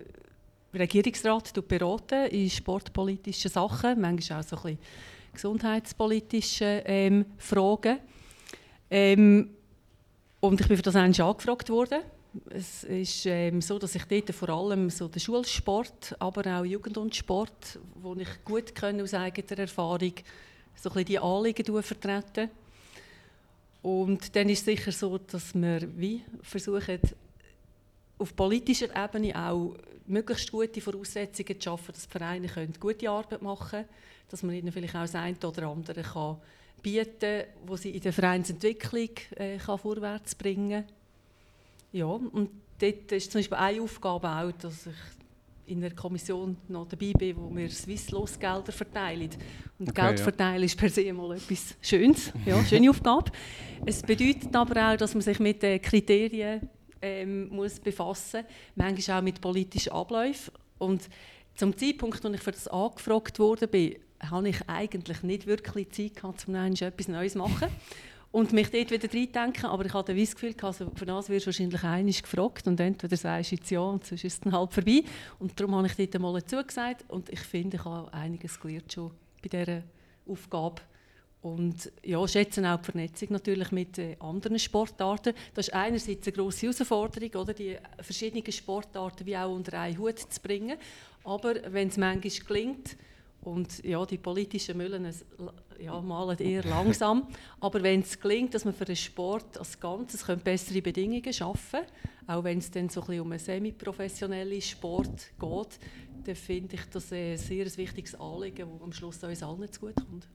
Regierungsrat beraten in sportpolitischen Sachen, manchmal auch so ein bisschen gesundheitspolitische ähm, Fragen. Ähm, und ich bin für das eigentlich angefragt worden. Es ist ähm, so, dass ich dort vor allem so den Schulsport, aber auch Jugend und Sport, wo ich gut kenne aus eigener Erfahrung, so ein die Anliegen vertreten. Und dann ist es sicher so, dass wir wie versuchen, auf politischer Ebene auch möglichst gute Voraussetzungen zu schaffen, dass die Vereine gute Arbeit machen können, dass man ihnen vielleicht auch das eine oder andere kann bieten, wo sie in der Vereinsentwicklung äh, kann vorwärts bringen kann. Ja, und dort ist zum Beispiel eine Aufgabe auch, dass ich in der Kommission noch dabei bin, wo wir Swisslos-Gelder verteilen. Und Okay, Geld ja. verteilen ist per se mal etwas Schönes, ja, schöne Aufgabe. Es bedeutet aber auch, dass man sich mit den Kriterien ähm, muss befassen muss, manchmal auch mit politischen Abläufen. Und zum Zeitpunkt, als ich für das angefragt wurde, bin, habe ich eigentlich nicht wirklich Zeit gehabt, um einmal etwas Neues zu machen. Und mich dort wieder reindenken, aber ich hatte das Gefühl, also für das wirst du wahrscheinlich einmal gefragt und entweder sagst du jetzt ja und sonst ist es dann halt vorbei. Und darum habe ich dort mal zugesagt und ich finde, ich habe einiges gelernt schon bei dieser Aufgabe. Und ja, schätzen auch die Vernetzung natürlich mit äh, anderen Sportarten. Das ist einerseits eine grosse Herausforderung, oder, die verschiedenen Sportarten wie auch unter einen Hut zu bringen. Aber wenn es manchmal gelingt, und ja, die politischen Müllen ja, malen eher langsam, aber wenn es gelingt, dass man für den Sport als Ganzes bessere Bedingungen schaffen auch wenn es dann so ein um einen semi-professionellen Sport geht, dann finde ich das ein sehr wichtiges Anliegen, das am Schluss uns allen zugutekommt.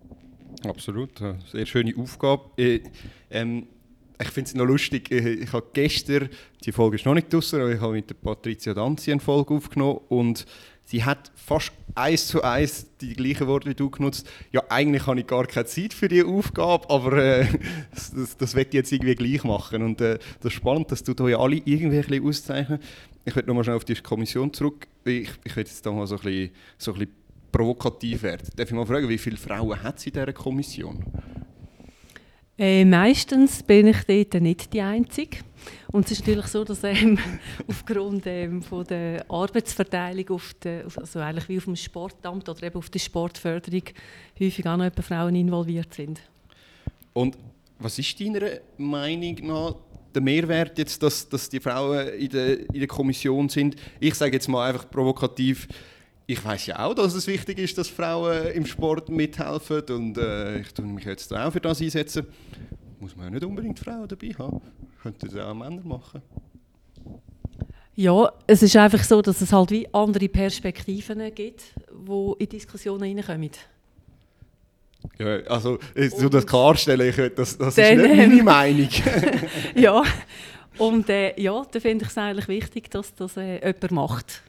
Absolut, ja. sehr schöne Aufgabe. Äh, ähm, ich finde es noch lustig, äh, ich habe gestern, die Folge ist noch nicht draussen, aber ich habe mit der Patricia Danzi eine Folge aufgenommen und sie hat fast eins zu eins die gleichen Worte wie du genutzt. Ja, eigentlich habe ich gar keine Zeit für diese Aufgabe, aber äh, das, das, das ich jetzt irgendwie gleich machen. Und äh, das ist spannend, dass du da ja alle irgendwie ein bisschen auszeichnen. Ich will nochmal schnell auf die Kommission zurück. Ich, ich will jetzt da mal so ein bisschen, so ein bisschen provokativ werden. Darf ich mal fragen, wie viele Frauen hat sie in dieser Kommission? Äh, meistens bin ich dort nicht die Einzige. Und es ist natürlich so, dass ähm, aufgrund ähm, von der Arbeitsverteilung, auf der, also eigentlich wie auf dem Sportamt oder eben auf der Sportförderung, häufig auch noch Frauen involviert sind. Und was ist deiner Meinung nach der Mehrwert jetzt, dass, dass die Frauen in der, in der Kommission sind? Ich sage jetzt mal einfach provokativ, ich weiß ja auch, dass es wichtig ist, dass Frauen im Sport mithelfen und äh, ich tue mich jetzt auch für das einsetzen. Muss man ja nicht unbedingt Frauen dabei haben. Könnten das auch Männer machen. Ja, es ist einfach so, dass es halt wie andere Perspektiven gibt, die in Diskussionen reinkommen. Ja, also, so das klarstellen, ich, das, das ist nicht meine Meinung. ja, und äh, ja, da finde ich es eigentlich wichtig, dass das äh, jemand macht.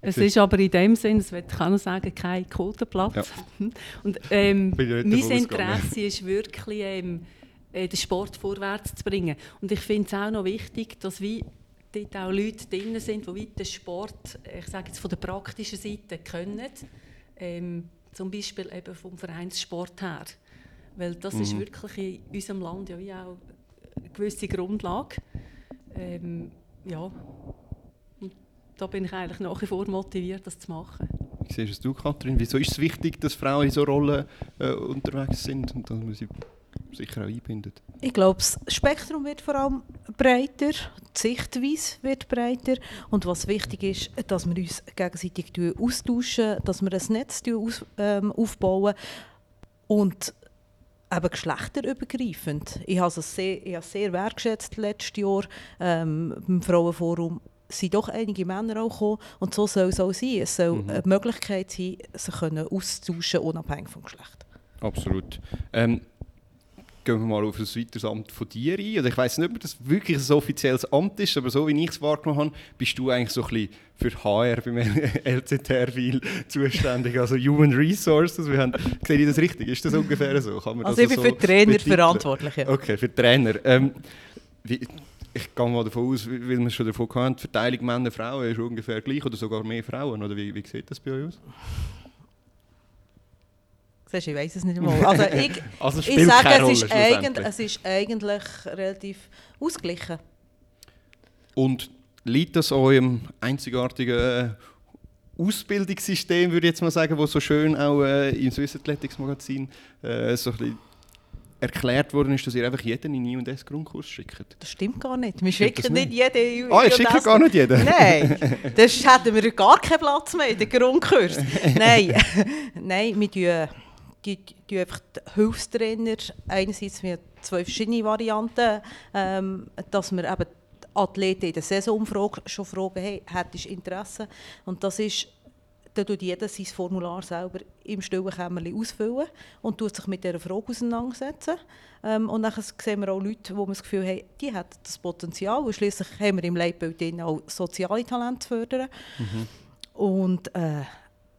Es ist aber in dem Sinn, das will ich sagen, kein Quotenplatz. Ja. Und ähm, mein. Interesse ist wirklich, ähm, äh, den Sport vorwärts zu bringen. Und ich finde es auch noch wichtig, dass wie dort auch Leute drin sind, die den Sport, ich sage jetzt von der praktischen Seite, können. Ähm, zum Beispiel eben vom Vereinssport her. Weil das ist Mhm. wirklich in unserem Land ja auch eine gewisse Grundlage. Ähm, ja. Da bin ich eigentlich nach wie vor motiviert, das zu machen. Wie siehst es du, Kathrin? Wieso ist es wichtig, dass Frauen in so Rollen äh, unterwegs sind und dass man sie sicher auch einbindet? Ich glaube, das Spektrum wird vor allem breiter, die Sichtweise wird breiter und was wichtig ist, dass wir uns gegenseitig austauschen, dass wir ein Netz aus, ähm, aufbauen und eben geschlechterübergreifend. Ich habe es sehr, ich habe es sehr wertgeschätzt letztes Jahr ähm, beim Frauenforum sind doch einige Männer auch gekommen und so soll es auch sein. Es soll Mhm. eine Möglichkeit sein, sich können austauschen unabhängig vom Geschlecht. Absolut. Ähm, gehen wir mal auf ein weiteres Amt von dir ein. Also ich weiß nicht, ob das wirklich ein offizielles Amt ist, aber so wie ich es wahrgenommen habe, bist du eigentlich so ein bisschen für HR beim LZR viel zuständig, also Human Resources. Wir haben, sehe ich das richtig? Ist das ungefähr so? Also ich das bin so für Trainer betiteln? verantwortlich. Ja. Okay, für Trainer. Ähm, wie, ich gehe mal davon aus, weil wir schon davon hatten, die Verteilung Männer-Frauen ist ungefähr gleich oder sogar mehr Frauen. Oder wie, wie sieht das bei euch aus? Siehst ich weiß es nicht einmal. Also ich, Also ich sage, es Rolle ist, eigentlich, es ist eigentlich relativ ausgeglichen. Und liegt das an eurem einzigartigen äh, Ausbildungssystem, würde ich jetzt mal sagen, wo so schön auch äh, im Swiss Athletics Magazin äh, so ein bisschen erklärt worden ist, dass ihr einfach jeden in I&S Grundkurs schickt? Das stimmt gar nicht. Wir schicken nicht jeden. Ah, ihr schickt gar nicht jeden? Nein, das hätten wir gar keinen Platz mehr in den Grundkurs. Nein, Nein wir tun, die, die einfach die Hilfstrainer, einerseits wir zwei verschiedene Varianten, ähm, dass wir eben die Athleten in der Saisonumfrage schon fragen, hey, hättest du Interesse? Und das ist, da tut jeder sein Formular selber im stillen Kämmerchen ausfüllen und tut sich mit dieser Frage auseinandersetzen. Ähm, und dann sehen wir auch Leute, wo wir das Gefühl haben, die hätten das Potenzial. Und schliesslich haben wir im Leitbild auch soziale Talente zu fördern. Und äh,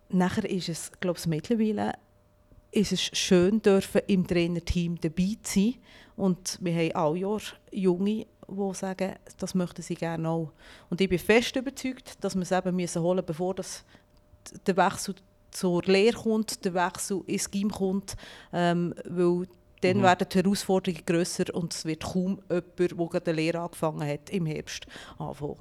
nachher ist es, glaube ich, mittlerweile ist es schön, dürfen im Trainerteam dabei zu sein. Und wir haben alle Jahr Junge, die sagen, das möchten sie gerne auch. Und ich bin fest überzeugt, dass wir es eben müssen holen müssen, bevor das, der Wechsel zur Lehre kommt, der Wechsel ins Gym kommt, ähm, weil dann Mhm. werden die Herausforderungen grösser und es wird kaum jemand, der gerade eine Lehre angefangen hat, im Herbst anfangen.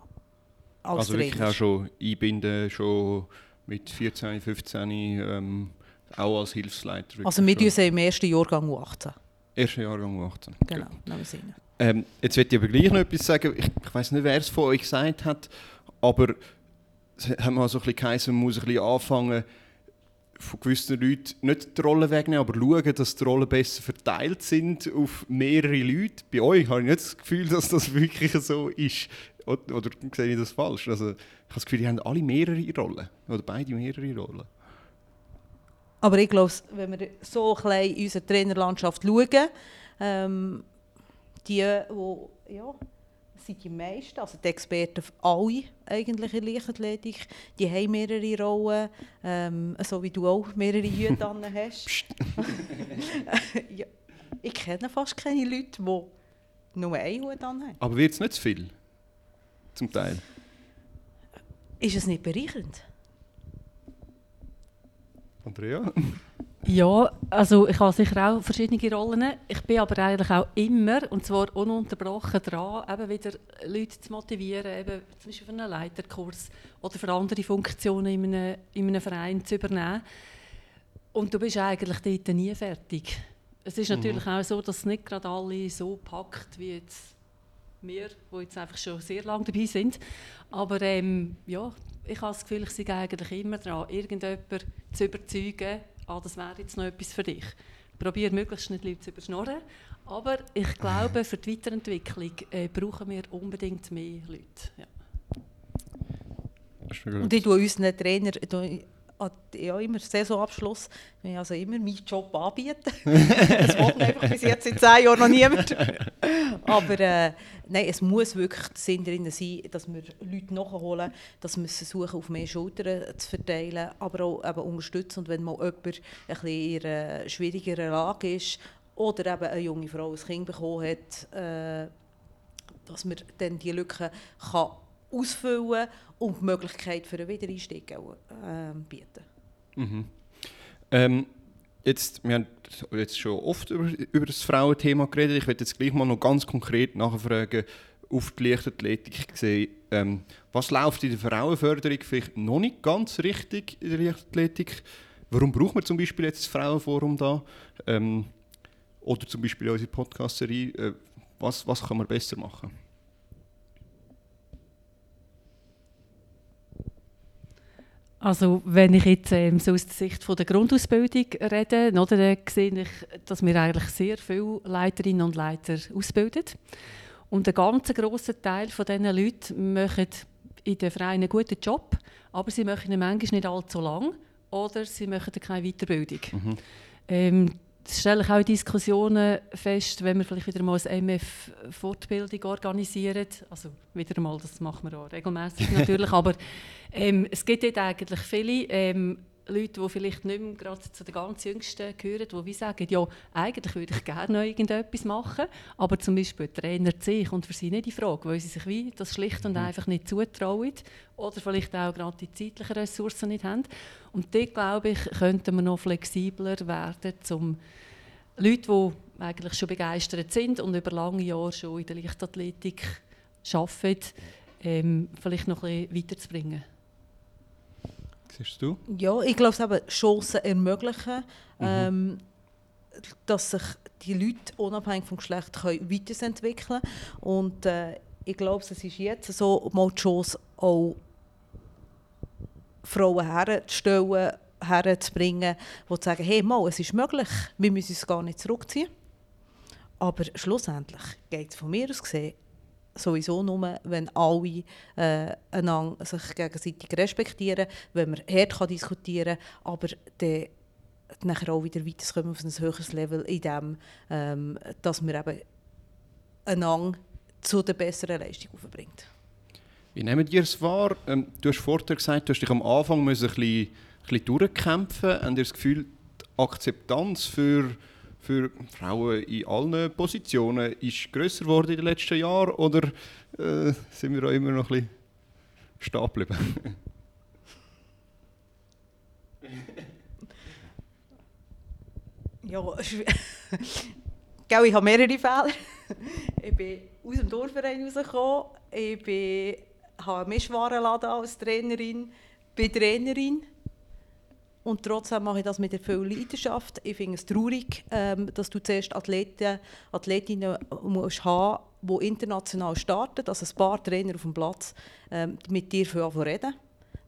Als also wirklich Trainer. auch schon einbinden, schon mit 14, 15, ähm, auch als Hilfsleiter. Also wir tun im ersten Jahrgang U18. Erster Jahrgang 18. Genau, rein. Ähm, jetzt möchte ich aber gleich noch etwas sagen. Ich, ich weiß nicht, wer es von euch gesagt hat, aber hat mal so ein geheißen, man muss ein bisschen anfangen, von gewissen Leuten nicht die Rollen wegnehmen, aber schauen, dass die Rollen besser verteilt sind auf mehrere Leute. Bei euch habe ich nicht das Gefühl, dass das wirklich so ist. Oder, oder sehe ich das falsch? Also, ich habe das Gefühl, die haben alle mehrere Rollen. Oder beide mehrere Rollen. Aber ich glaube, wenn wir so ein bisschen in unsere Trainerlandschaft schauen, ähm, die, wo, ja, sind die meisten, also die Experten, alle eigentlich in Leichtathletik, die haben mehrere Rollen, ähm, so wie du auch mehrere Hüte an hast. ja, ich kenne fast keine Leute, die nur einen Hut an haben. Aber wird es nicht zu viel? Zum Teil. Ist es nicht bereichernd? Andrea? Ja, also ich habe sicher auch verschiedene Rollen. Ich bin aber eigentlich auch immer, und zwar ununterbrochen dran, eben wieder Leute zu motivieren, eben zum Beispiel für einen Leiterkurs oder für andere Funktionen in einem, in einem Verein zu übernehmen. Und du bist eigentlich dort nie fertig. Es ist natürlich auch so, dass es nicht gerade alle so packt wie jetzt wir, die jetzt einfach schon sehr lange dabei sind. Aber ähm, ja, ich habe das Gefühl, ich sei eigentlich immer dran, irgendjemanden zu überzeugen, ah, das wäre jetzt noch etwas für dich. Ich probiere möglichst nicht Leute zu überschnorren, aber ich glaube, für die Weiterentwicklung äh, brauchen wir unbedingt mehr Leute. Ja. Und ich tue unseren Trainer ja, immer Saisonabschluss, wenn ich also immer meinen Job anbieten. das macht einfach bis jetzt in zehn Jahren noch niemand. Aber äh, nein, es muss wirklich der Sinn darin sein, dass wir Leute nachholen, dass wir es versuchen, auf mehr Schultern zu verteilen, aber auch eben unterstützen. Und wenn mal jemand ein bisschen in einer schwierigeren Lage ist oder eben eine junge Frau ein Kind bekommen hat, äh, dass man dann die Lücken kann ausfüllen und die Möglichkeit für einen Wiedereinstieg ähm, bieten. Mhm. Ähm, jetzt, wir haben jetzt schon oft über, über das Frauenthema geredet. Ich werde jetzt gleich mal noch ganz konkret nachfragen, auf die Leichtathletik gesehen. Ähm, was läuft in der Frauenförderung vielleicht noch nicht ganz richtig in der Leichtathletik? Warum braucht man zum Beispiel jetzt das Frauenforum da? Ähm, oder zum Beispiel unsere Podcast-Serie. Äh, was, was kann man besser machen? Also wenn ich jetzt ähm, so aus der Sicht von der Grundausbildung rede, oder, dann sehe ich, dass wir eigentlich sehr viele Leiterinnen und Leiter ausbilden. Und ein ganz grosser Teil von diesen Leuten machen in den Vereinen einen guten Job, aber sie machen ihn manchmal nicht allzu lang oder sie machen keine Weiterbildung. Ähm, das stelle ich auch in Diskussionen fest, wenn wir vielleicht wieder mal eine MF-Fortbildung organisieren. Also wieder mal, das machen wir auch regelmäßig natürlich, aber ähm, es gibt dort eigentlich viele ähm, Leute, die vielleicht nicht mehr gerade zu den ganz Jüngsten gehören, die wie sagen, ja, eigentlich würde ich gerne noch irgendetwas machen, aber zum Beispiel Trainer C kommt für sie nicht in Frage, weil sie sich wie das schlicht und einfach nicht zutrauen oder vielleicht auch gerade die zeitlichen Ressourcen nicht haben. Und dort, glaube ich, könnten wir noch flexibler werden, um Leute, die eigentlich schon begeistert sind und über lange Jahre schon in der Leichtathletik arbeiten, ähm, vielleicht noch ein bisschen weiterzubringen. Siehst du? Ja, ich glaube, es eben Chancen ermöglichen, ähm, dass sich die Leute unabhängig vom Geschlecht können weiterentwickeln können. Und äh, ich glaube, es ist jetzt so mal die Chance, auch Frauen herzustellen, herzubringen, die sagen, hey, mal, es ist möglich, wir müssen uns gar nicht zurückziehen. Aber schlussendlich geht es von mir aus gesehen sowieso nur, wenn alle äh, sich gegenseitig respektieren, wenn man hart kann diskutieren kann, aber dann auch wieder weiterkommen auf ein höheres Level, in dem, ähm, dass man eben einander zu der besseren Leistung aufbringt. Wie nehmen ihr es wahr? Ähm, du hast vorher gesagt, du hast dich am Anfang ein bisschen, ein bisschen durchkämpfen. Habt ihr das Gefühl, die Akzeptanz für, für Frauen in allen Positionen ist grösser geworden in den letzten Jahren? Oder äh, sind wir da immer noch ein bisschen stehen geblieben? Ja, Gell, ich habe mehrere Fehler. ich bin aus dem Dorfverein rausgekommen. Ich bin, habe einen Mischwarenladen als Trainerin, bin Trainerin. Und trotzdem mache ich das mit viel Leidenschaft. Ich finde es traurig, ähm, dass du zuerst Athleten, Athletinnen musst haben die international starten, dass ein paar Trainer auf dem Platz ähm, mit dir reden.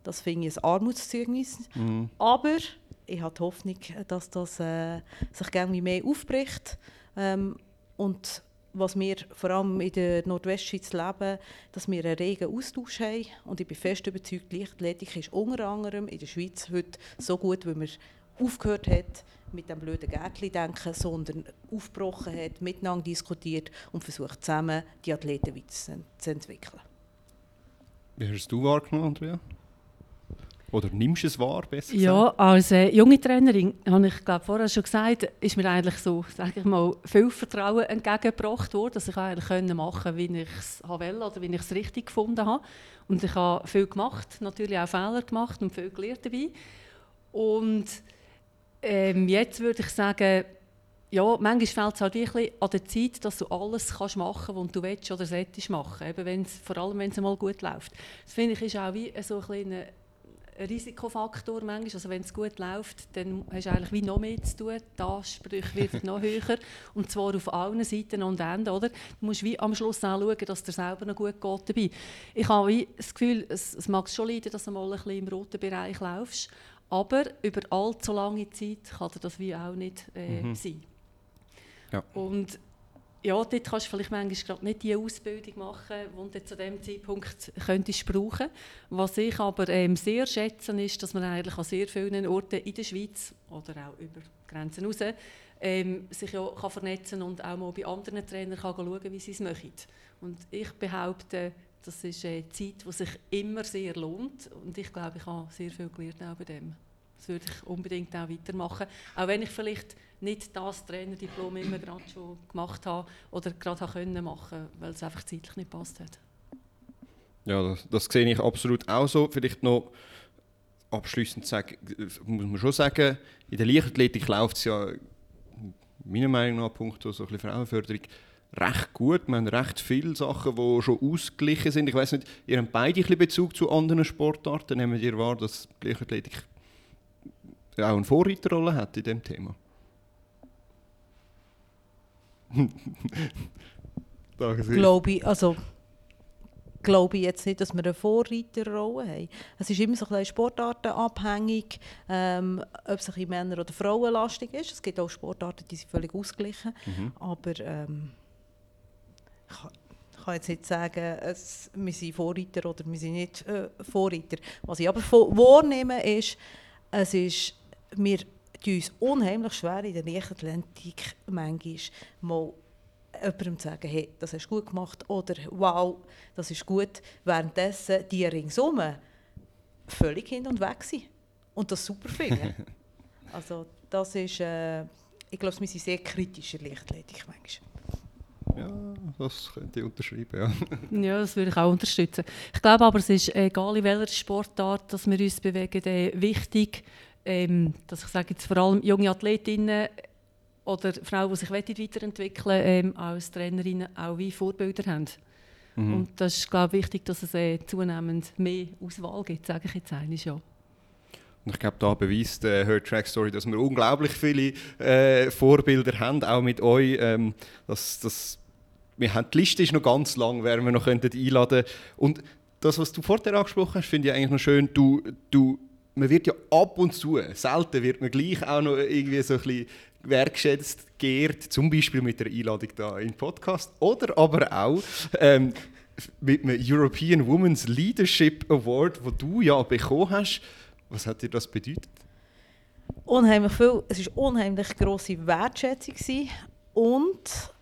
Das finde ich ein Armutszeugnis. Mhm. Aber ich habe die Hoffnung, dass das äh, sich irgendwie mehr aufbricht. Ähm, und was wir vor allem in der Nordwestschweiz leben, dass wir einen regen Austausch haben. Und ich bin fest überzeugt, Leichtathletik ist unter anderem in der Schweiz heute so gut, weil man aufgehört hat, mit dem blöden Gärtchen denken, sondern aufgebrochen hat, miteinander diskutiert und versucht zusammen die Athleten weiterzuentwickeln. Wie hast du wahrgenommen, Andrea? Oder nimmst du es wahr, besser Ja, als äh, junge Trainerin, habe ich glaube vorher schon gesagt, ist mir eigentlich so, sage ich mal, viel Vertrauen entgegengebracht worden, dass ich eigentlich können machen wie ich es wollte oder wie ich es richtig gefunden habe. Und ich habe viel gemacht, natürlich auch Fehler gemacht und viel gelernt dabei. Und ähm, jetzt würde ich sagen, ja, manchmal fehlt es halt wirklich an der Zeit, dass du alles kannst machen kannst, was du willst oder solltest machen. Eben wenn's, vor allem, wenn es mal gut läuft. Das finde ich ist auch wie so ein kleiner Risikofaktor manchmal. Also wenn es gut läuft, dann hast du eigentlich wie noch mehr zu tun. Die Ansprüche werden noch höher. Und zwar auf allen Seiten und Enden. Oder? Du musst wie am Schluss auch schauen, dass dir selber noch gut geht dabei. Ich habe wie das Gefühl, es, es mag schon leiden, dass du mal ein bisschen im roten Bereich laufst. Aber über allzu lange Zeit kann dir das wie auch nicht äh, mhm. sein. Ja. Und ja, dort kannst du vielleicht manchmal gerade nicht die Ausbildung machen, die du zu diesem Zeitpunkt könntest brauchen Was ich aber ähm, sehr schätze, ist, dass man eigentlich an sehr vielen Orten in der Schweiz oder auch über Grenzen hinaus ähm, sich ja kann vernetzen und auch mal bei anderen Trainern kann schauen, wie sie es machen. Und ich behaupte, das ist eine Zeit, die sich immer sehr lohnt und ich glaube, ich habe sehr viel gelernt auch bei dem. Das würde ich unbedingt auch weitermachen, auch wenn ich vielleicht nicht das Trainerdiplom immer gerade schon gemacht habe oder gerade habe können machen, weil es einfach zeitlich nicht passt hat. Ja, das, das sehe ich absolut auch so. Vielleicht noch abschließend sagen, muss man schon sagen, in der Leichtathletik läuft es ja meiner Meinung nach Punkt so ein bisschen Frauenförderung recht gut. Wir haben recht viele Sachen, die schon ausgeglichen sind. Ich weiß nicht, ihr habt beide ein Bezug zu anderen Sportarten. Nehmen ihr wahr, dass die Leichtathletik auch eine Vorreiterrolle hat in diesem Thema? glaube ich, also glaube ich jetzt nicht, dass wir eine Vorreiterrolle haben. Es ist immer so ein bisschen sportartenabhängig, ähm, ob es ein Männer- oder Frauenlastig ist. Es gibt auch Sportarten, die sind völlig ausgeglichen. Mhm. Aber ähm, ich, kann, ich kann jetzt nicht sagen, es, wir sind Vorreiter oder wir sind nicht äh, Vorreiter. Was ich aber wahrnehme, ist, es ist, wir tun uns unheimlich schwer in der Leichtathletik manchmal mal jemandem zu sagen, hey, das hast du gut gemacht oder wow, das ist gut, währenddessen die ringsum völlig hin und weg sind und das super finden. also das ist, äh, ich glaube, wir sind sehr kritisch in Leichtathletik manchmal. Ja, das könnte ich unterschreiben, ja. ja, das würde ich auch unterstützen. Ich glaube aber, es ist egal in welcher Sportart, dass wir uns bewegen, äh, wichtig, ähm, dass ich sage jetzt vor allem junge Athletinnen oder Frauen, die sich weiterentwickeln ähm, als Trainerinnen auch wie Vorbilder haben. Mhm. Und das ist glaube ich, wichtig, dass es äh, zunehmend mehr Auswahl gibt, sage ich jetzt eigentlich ja. Und ich glaube, da beweist äh, Her Track Story, dass wir unglaublich viele äh, Vorbilder haben, auch mit euch. Ähm, dass, dass, wir haben, die Liste ist noch ganz lang, wer wir noch könnten einladen Und das, was du vorher angesprochen hast, finde ich eigentlich noch schön. Du, du man wird ja ab und zu, selten wird man gleich auch noch irgendwie so ein bisschen wertschätzt, geehrt, zum Beispiel mit der Einladung da in den Podcast oder aber auch ähm, mit dem European Women's Leadership Award, wo du ja bekommen hast. Was hat dir das bedeutet? Unheimlich viel. Es war unheimlich grosse Wertschätzung und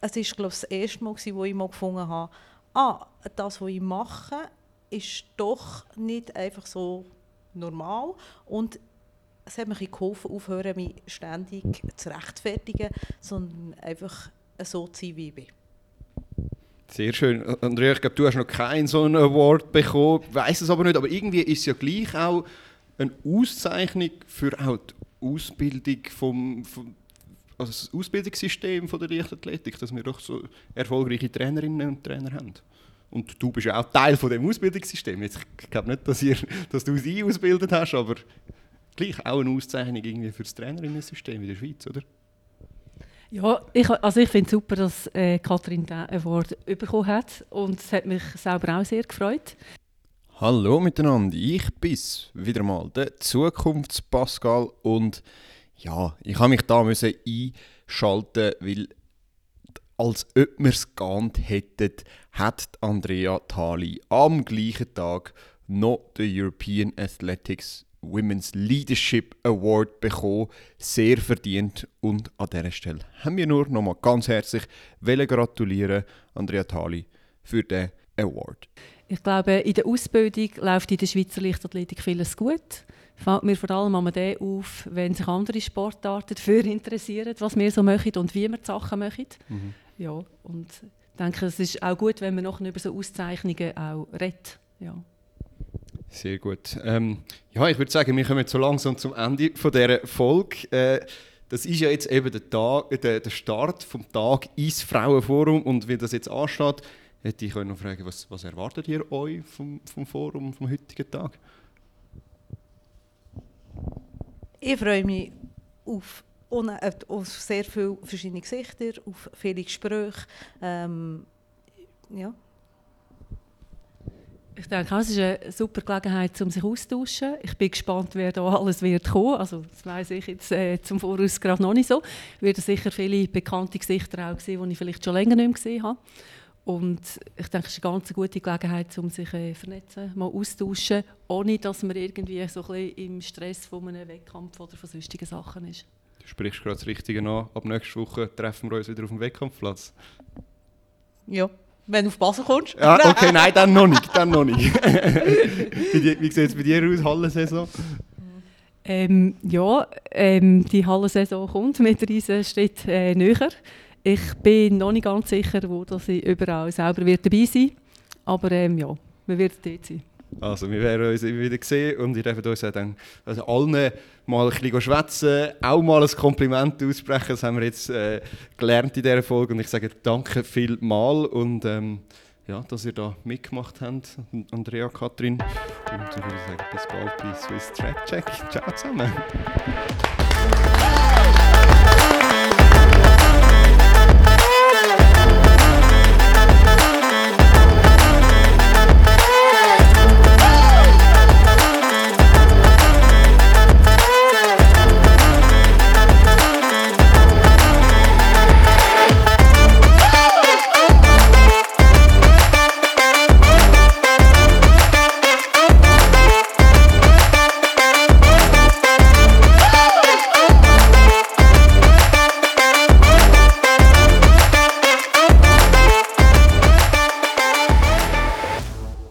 es ist glaube ich, das erste Mal, wo ich mal gefunden habe, ah, das, was ich mache, ist doch nicht einfach so normal und es hat bisschen geholfen, aufhören, mich ständig zu rechtfertigen, sondern einfach so zu sein, wie ich bin. Sehr schön. Andrea, ich glaube, du hast noch keinen so einen Award bekommen, weiß es aber nicht, aber irgendwie ist es ja gleich auch eine Auszeichnung für auch die Ausbildung vom, vom also das Ausbildungssystem von der Leichtathletik, dass wir doch so erfolgreiche Trainerinnen und Trainer haben. Und du bist ja auch Teil von dem Ausbildungssystem. Jetzt, ich glaube nicht, dass, ihr, dass du sie ausgebildet hast, aber gleich auch eine Auszeichnung irgendwie für das Trainerinnen-System in der Schweiz, oder? Ja, ich, also ich finde es super, dass äh, Katrin diesen Award bekommen hat und es hat mich selber auch sehr gefreut. Hallo miteinander, ich bin wieder mal der Zukunftspascal und ja, ich habe mich da müssen einschalten, weil als ob wir es geahnt hätten, hat Andrea Thali am gleichen Tag noch den European Athletics Women's Leadership Award bekommen. Sehr verdient. Und an dieser Stelle haben wir nur noch mal ganz herzlich gratulieren, Andrea Thali, für den Award. Ich glaube, in der Ausbildung läuft in der Schweizer Leichtathletik vieles gut. Fällt mir vor allem an dem auf, wenn sich andere Sportarten dafür interessieren, was wir so machen und wie wir die Sachen machen. Mhm. Ja, und ich denke, es ist auch gut, wenn man noch über so Auszeichnungen auch redet. Ja. Sehr gut. Ähm, ja, ich würde sagen, wir kommen jetzt so langsam zum Ende von dieser Folge. Äh, das ist ja jetzt eben der, Tag, äh, der, der Start vom Tag ins Frauenforum und wie das jetzt ansteht, hätte ich euch noch fragen, was, was erwartet ihr euch vom, vom Forum, vom heutigen Tag? Ich freue mich auf, äh, auf sehr viele verschiedene Gesichter, auf viele Gespräche. Ähm, ja. Ich denke, es ist eine super Gelegenheit, um sich auszutauschen. Ich bin gespannt, wer da alles wird kommen. Also, das weiß ich jetzt äh, zum Voraus gerade noch nicht so. Es werden sicher viele bekannte Gesichter auch sehen, die ich vielleicht schon länger nicht mehr gesehen habe. Und ich denke, es ist eine ganz gute Gelegenheit, um sich äh, vernetzen, mal austauschen, ohne dass man irgendwie so ein bisschen im Stress von einem Wettkampf oder von sonstigen Sachen ist. Du sprichst gerade das Richtige an. Ab nächster Woche treffen wir uns wieder auf dem Wettkampfplatz. Ja. Wenn du auf Basel kommst. Ja, okay, nein, dann noch nicht. Dann noch nicht. wie sieht es bei dir aus, Hallensaison? Ähm, ja, ähm, die Hallensaison kommt mit riesen Schritt äh, näher. Ich bin noch nicht ganz sicher, wo dass ich überall selber wird dabei sein Aber ähm, ja, wir werden dort sein. Also, wir werden uns immer wieder sehen und ihr dürft uns dann also allen mal ein bisschen schwätzen, auch mal ein Kompliment aussprechen. Das haben wir jetzt äh, gelernt in dieser Folge und ich sage danke vielmal und ähm, ja, dass ihr da mitgemacht habt, Andrea, Katrin. Und ich würde sagen, bis bald bei Swiss Track Check. Ciao zusammen.